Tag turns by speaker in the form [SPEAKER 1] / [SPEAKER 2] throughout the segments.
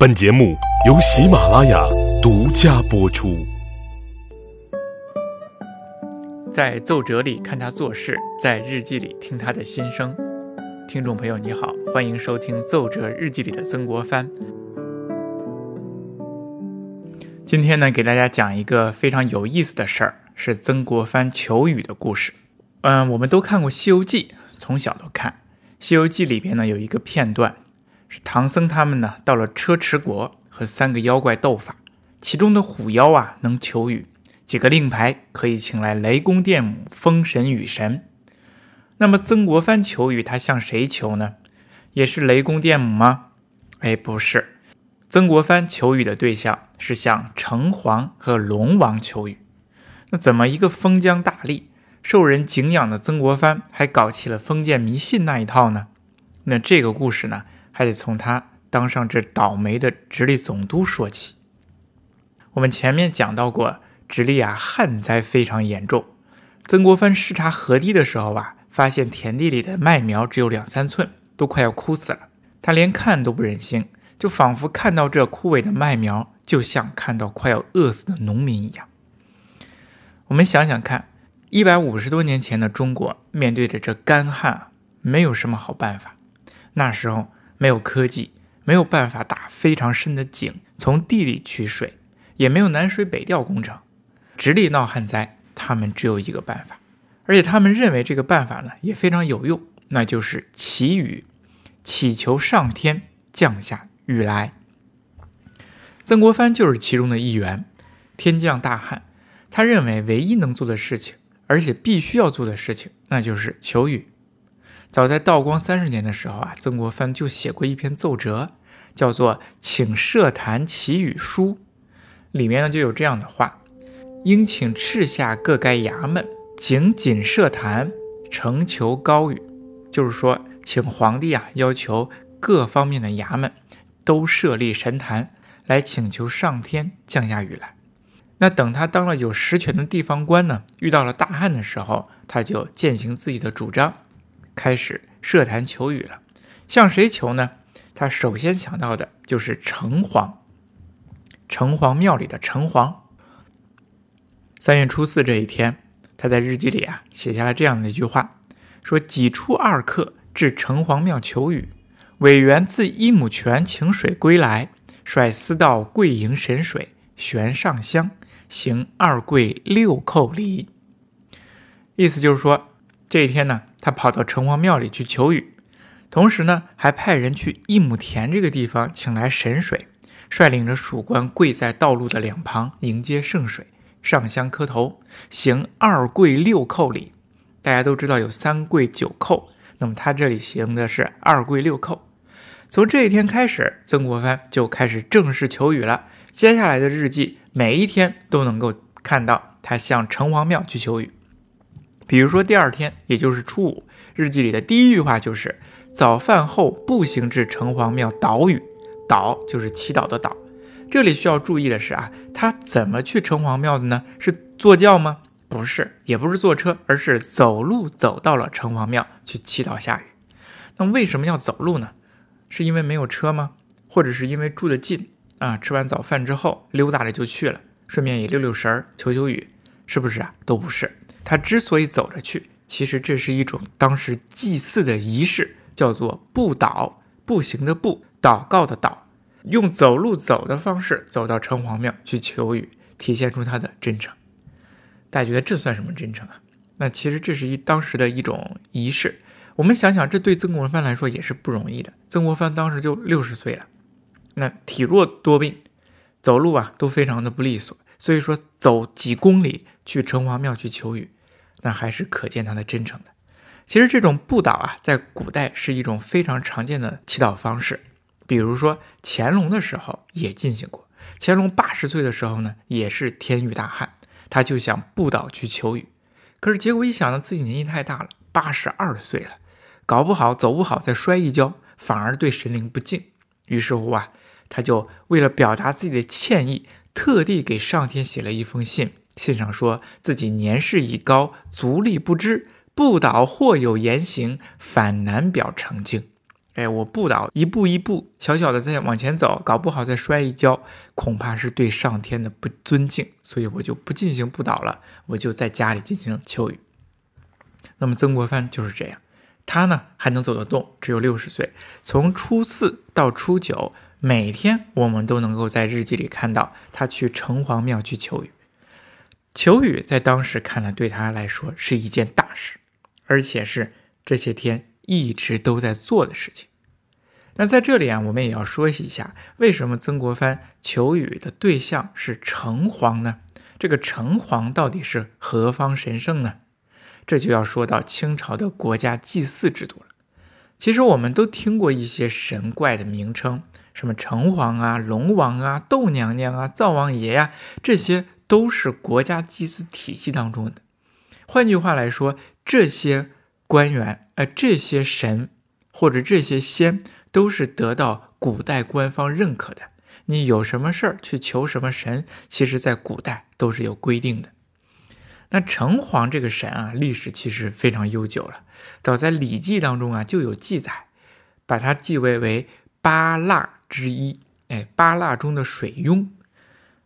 [SPEAKER 1] 本节目由喜马拉雅独家播出。
[SPEAKER 2] 在奏折里看他做事，在日记里听他的心声。听众朋友，你好，欢迎收听《奏折日记里的曾国藩》。今天呢，给大家讲一个非常有意思的事儿，是曾国藩求雨的故事。嗯，我们都看过《西游记》，从小都看。《西游记》里边呢有一个片段，是唐僧他们呢到了车迟国和三个妖怪斗法，其中的虎妖啊能求雨，几个令牌可以请来雷公电母、风神、雨神。那么曾国藩求雨，他向谁求呢？也是雷公电母吗？哎，不是，曾国藩求雨的对象是向城隍和龙王求雨。那怎么一个封疆大吏？受人敬仰的曾国藩还搞起了封建迷信那一套呢？那这个故事呢，还得从他当上这倒霉的直隶总督说起。我们前面讲到过，直隶啊旱灾非常严重。曾国藩视察河堤的时候啊，发现田地里的麦苗只有两三寸，都快要枯死了。他连看都不忍心，就仿佛看到这枯萎的麦苗，就像看到快要饿死的农民一样。我们想想看。一百五十多年前的中国，面对着这干旱，没有什么好办法。那时候没有科技，没有办法打非常深的井从地里取水，也没有南水北调工程。直隶闹旱灾，他们只有一个办法，而且他们认为这个办法呢也非常有用，那就是祈雨，祈求上天降下雨来。曾国藩就是其中的一员。天降大旱，他认为唯一能做的事情。而且必须要做的事情，那就是求雨。早在道光三十年的时候啊，曾国藩就写过一篇奏折，叫做《请设坛祈雨书》，里面呢就有这样的话：应请敕下各该衙门紧紧设坛，诚求高雨。就是说，请皇帝啊，要求各方面的衙门都设立神坛，来请求上天降下雨来。那等他当了有实权的地方官呢，遇到了大旱的时候，他就践行自己的主张，开始设坛求雨了。向谁求呢？他首先想到的就是城隍，城隍庙里的城隍。三月初四这一天，他在日记里啊写下了这样的一句话：说己出二刻至城隍庙求雨，委员自一亩泉请水归来，率司道跪迎神水，悬上香。行二跪六叩礼，意思就是说，这一天呢，他跑到城隍庙里去求雨，同时呢，还派人去一亩田这个地方请来神水，率领着属官跪在道路的两旁迎接圣水，上香磕头，行二跪六叩礼。大家都知道有三跪九叩，那么他这里行的是二跪六叩。从这一天开始，曾国藩就开始正式求雨了。接下来的日记，每一天都能够看到他向城隍庙去求雨。比如说第二天，也就是初五，日记里的第一句话就是：“早饭后步行至城隍庙祷雨。”祷就是祈祷的祷。这里需要注意的是啊，他怎么去城隍庙的呢？是坐轿吗？不是，也不是坐车，而是走路走到了城隍庙去祈祷下雨。那为什么要走路呢？是因为没有车吗？或者是因为住得近？啊，吃完早饭之后溜达着就去了，顺便也溜溜神儿、求求雨，是不是啊？都不是。他之所以走着去，其实这是一种当时祭祀的仪式，叫做步祷，步行的步，祷告的祷，用走路走的方式走到城隍庙去求雨，体现出他的真诚。大家觉得这算什么真诚啊？那其实这是一当时的一种仪式。我们想想，这对曾国藩来说也是不容易的。曾国藩当时就六十岁了。那体弱多病，走路啊都非常的不利索，所以说走几公里去城隍庙去求雨，那还是可见他的真诚的。其实这种步祷啊，在古代是一种非常常见的祈祷方式，比如说乾隆的时候也进行过。乾隆八十岁的时候呢，也是天雨大旱，他就想步祷去求雨，可是结果一想呢，自己年纪太大了，八十二岁了，搞不好走不好再摔一跤，反而对神灵不敬。于是乎啊。他就为了表达自己的歉意，特地给上天写了一封信，信上说自己年事已高，足力不支，不倒或有言行，反难表成敬。哎，我不倒，一步一步小小的再往前走，搞不好再摔一跤，恐怕是对上天的不尊敬，所以我就不进行不倒了，我就在家里进行求雨。那么曾国藩就是这样，他呢还能走得动，只有六十岁，从初四到初九，每天我们都能够在日记里看到他去城隍庙去求雨。求雨在当时看来对他来说是一件大事，而且是这些天。一直都在做的事情。那在这里啊，我们也要说一下，为什么曾国藩求雨的对象是城隍呢？这个城隍到底是何方神圣呢？这就要说到清朝的国家祭祀制度了。其实我们都听过一些神怪的名称，什么城隍啊、龙王啊、窦娘娘啊、灶王爷呀，这些都是国家祭祀体系当中的。换句话来说，这些。官员，呃，这些神或者这些仙都是得到古代官方认可的。你有什么事儿去求什么神，其实在古代都是有规定的。那城隍这个神啊，历史其实非常悠久了，早在《礼记》当中啊就有记载，把它记为为八腊之一，哎，八腊中的水庸。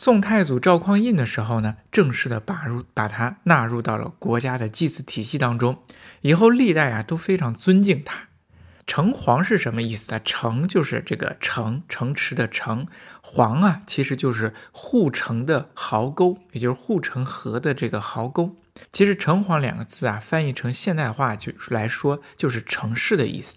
[SPEAKER 2] 宋太祖赵匡胤的时候呢，正式的把入把它纳入到了国家的祭祀体系当中，以后历代啊都非常尊敬他。城隍是什么意思呢？城就是这个城城池的城，隍啊其实就是护城的壕沟，也就是护城河的这个壕沟。其实城隍两个字啊，翻译成现代化就来说就是城市的意思。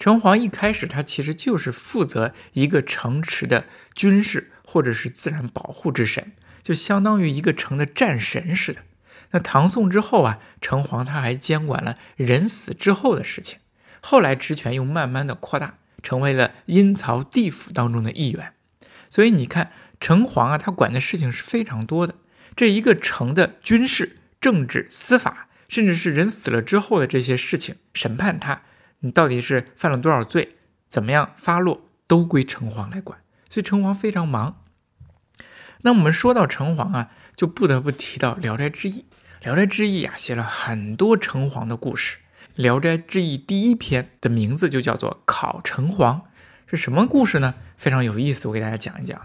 [SPEAKER 2] 城隍一开始他其实就是负责一个城池的军事。或者是自然保护之神，就相当于一个城的战神似的。那唐宋之后啊，城隍他还监管了人死之后的事情。后来职权又慢慢的扩大，成为了阴曹地府当中的一员。所以你看，城隍啊，他管的事情是非常多的。这一个城的军事、政治、司法，甚至是人死了之后的这些事情，审判他，你到底是犯了多少罪，怎么样发落，都归城隍来管。所以城隍非常忙。那我们说到城隍啊，就不得不提到《聊斋志异》。《聊斋志异》啊，写了很多城隍的故事。《聊斋志异》第一篇的名字就叫做《考城隍》，是什么故事呢？非常有意思，我给大家讲一讲。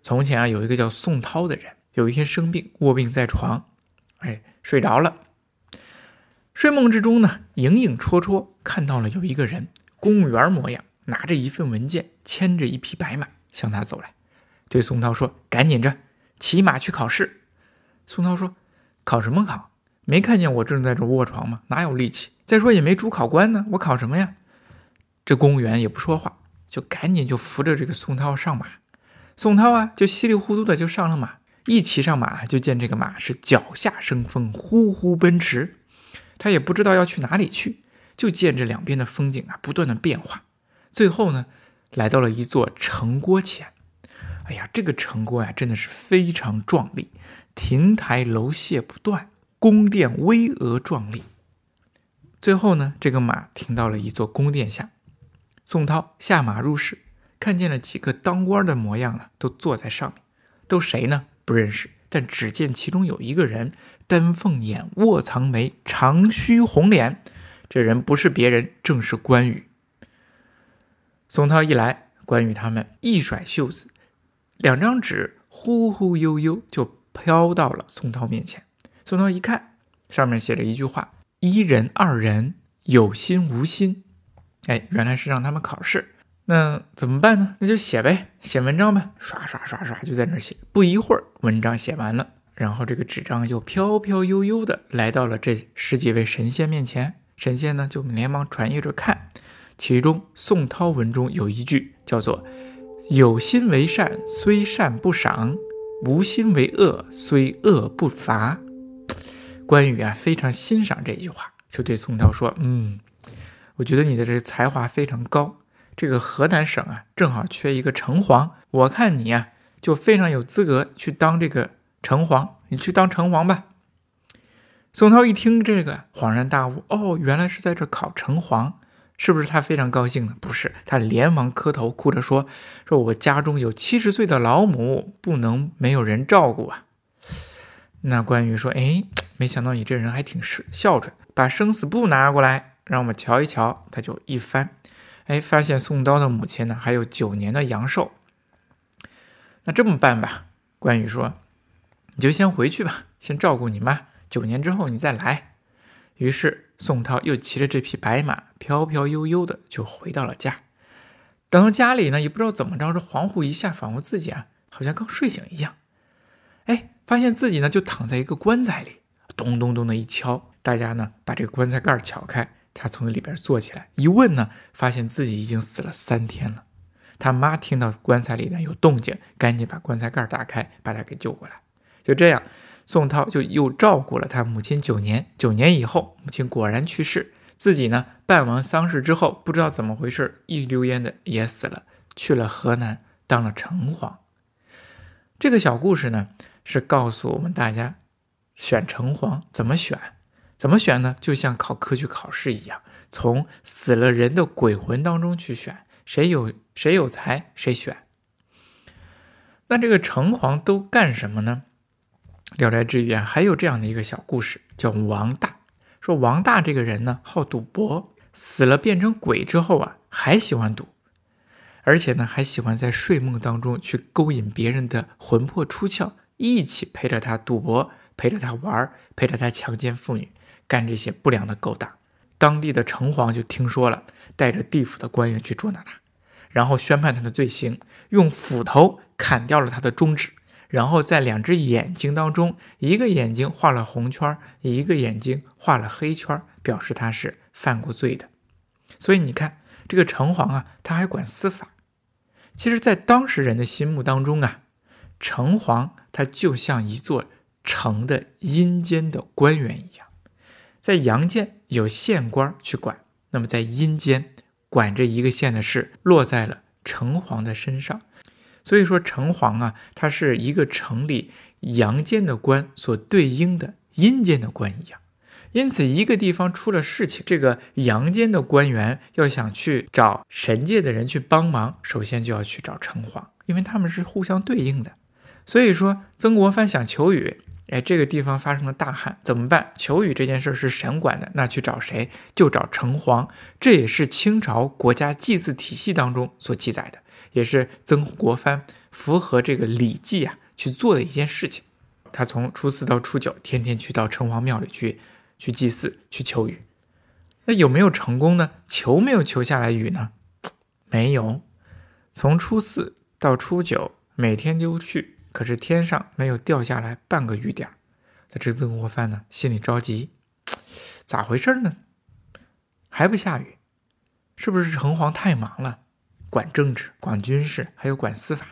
[SPEAKER 2] 从前啊，有一个叫宋涛的人，有一天生病，卧病在床，哎，睡着了。睡梦之中呢，影影绰绰看到了有一个人，公务员模样，拿着一份文件，牵着一匹白马。向他走来，对宋涛说：“赶紧着，骑马去考试。”宋涛说：“考什么考？没看见我正在这卧床吗？哪有力气？再说也没主考官呢，我考什么呀？”这公务员也不说话，就赶紧就扶着这个宋涛上马。宋涛啊，就稀里糊涂的就上了马。一骑上马，就见这个马是脚下生风，呼呼奔驰。他也不知道要去哪里去，就见这两边的风景啊不断的变化。最后呢。来到了一座城郭前，哎呀，这个城郭呀，真的是非常壮丽，亭台楼榭不断，宫殿巍峨壮丽。最后呢，这个马停到了一座宫殿下，宋涛下马入室，看见了几个当官的模样呢，都坐在上面，都谁呢？不认识，但只见其中有一个人，丹凤眼，卧蚕眉，长须红脸，这人不是别人，正是关羽。宋涛一来，关羽他们一甩袖子，两张纸忽忽悠悠就飘到了宋涛面前。宋涛一看，上面写着一句话：“一人二人有心无心。”哎，原来是让他们考试。那怎么办呢？那就写呗，写文章呗。刷刷刷刷就在那写。不一会儿，文章写完了，然后这个纸张又飘飘悠悠的来到了这十几位神仙面前。神仙呢，就连忙传阅着看。其中，宋涛文中有一句叫做“有心为善，虽善不赏；无心为恶，虽恶不罚。”关羽啊，非常欣赏这句话，就对宋涛说：“嗯，我觉得你的这个才华非常高。这个河南省啊，正好缺一个城隍，我看你啊，就非常有资格去当这个城隍。你去当城隍吧。”宋涛一听这个，恍然大悟：“哦，原来是在这考城隍。”是不是他非常高兴呢？不是，他连忙磕头，哭着说：“说我家中有七十岁的老母，不能没有人照顾啊。”那关羽说：“哎，没想到你这人还挺孝顺，把生死簿拿过来。”让我们瞧一瞧。他就一翻，哎，发现宋刀的母亲呢还有九年的阳寿。那这么办吧，关羽说：“你就先回去吧，先照顾你妈，九年之后你再来。”于是宋涛又骑着这匹白马，飘飘悠悠的就回到了家。等到家里呢，也不知道怎么着，这恍惚一下，仿佛自己啊，好像刚睡醒一样。哎，发现自己呢就躺在一个棺材里，咚咚咚的一敲，大家呢把这个棺材盖撬开，他从里边坐起来，一问呢，发现自己已经死了三天了。他妈听到棺材里呢有动静，赶紧把棺材盖打开，把他给救过来。就这样，宋涛就又照顾了他母亲九年。九年以后，母亲果然去世，自己呢办完丧事之后，不知道怎么回事，一溜烟的也死了，去了河南当了城隍。这个小故事呢。是告诉我们大家，选城隍怎么选？怎么选呢？就像考科举考试一样，从死了人的鬼魂当中去选，谁有谁有才谁选。那这个城隍都干什么呢？《聊斋志异》啊，还有这样的一个小故事，叫王大。说王大这个人呢，好赌博，死了变成鬼之后啊，还喜欢赌，而且呢，还喜欢在睡梦当中去勾引别人的魂魄出窍。一起陪着他赌博，陪着他玩，陪着他强奸妇女，干这些不良的勾当。当地的城隍就听说了，带着地府的官员去捉拿他，然后宣判他的罪行，用斧头砍掉了他的中指，然后在两只眼睛当中，一个眼睛画了红圈，一个眼睛画了黑圈，表示他是犯过罪的。所以你看，这个城隍啊，他还管司法。其实，在当时人的心目当中啊。城隍他就像一座城的阴间的官员一样，在阳间有县官去管，那么在阴间管这一个县的事落在了城隍的身上。所以说，城隍啊，他是一个城里阳间的官所对应的阴间的官一样。因此，一个地方出了事情，这个阳间的官员要想去找神界的人去帮忙，首先就要去找城隍，因为他们是互相对应的。所以说，曾国藩想求雨，哎，这个地方发生了大旱，怎么办？求雨这件事是神管的，那去找谁？就找城隍。这也是清朝国家祭祀体系当中所记载的，也是曾国藩符合这个礼记啊去做的一件事情。他从初四到初九，天天去到城隍庙里去，去祭祀，去求雨。那有没有成功呢？求没有求下来雨呢？没有。从初四到初九，每天都去。可是天上没有掉下来半个雨点那这曾国藩呢，心里着急，咋回事呢？还不下雨，是不是城隍太忙了，管政治、管军事，还有管司法？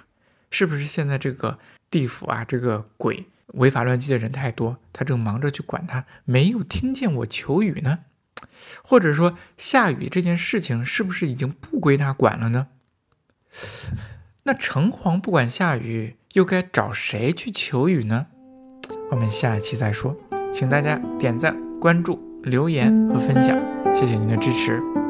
[SPEAKER 2] 是不是现在这个地府啊，这个鬼违法乱纪的人太多，他正忙着去管他，没有听见我求雨呢？或者说下雨这件事情是不是已经不归他管了呢？那城隍不管下雨。又该找谁去求雨呢？我们下一期再说，请大家点赞、关注、留言和分享，谢谢您的支持。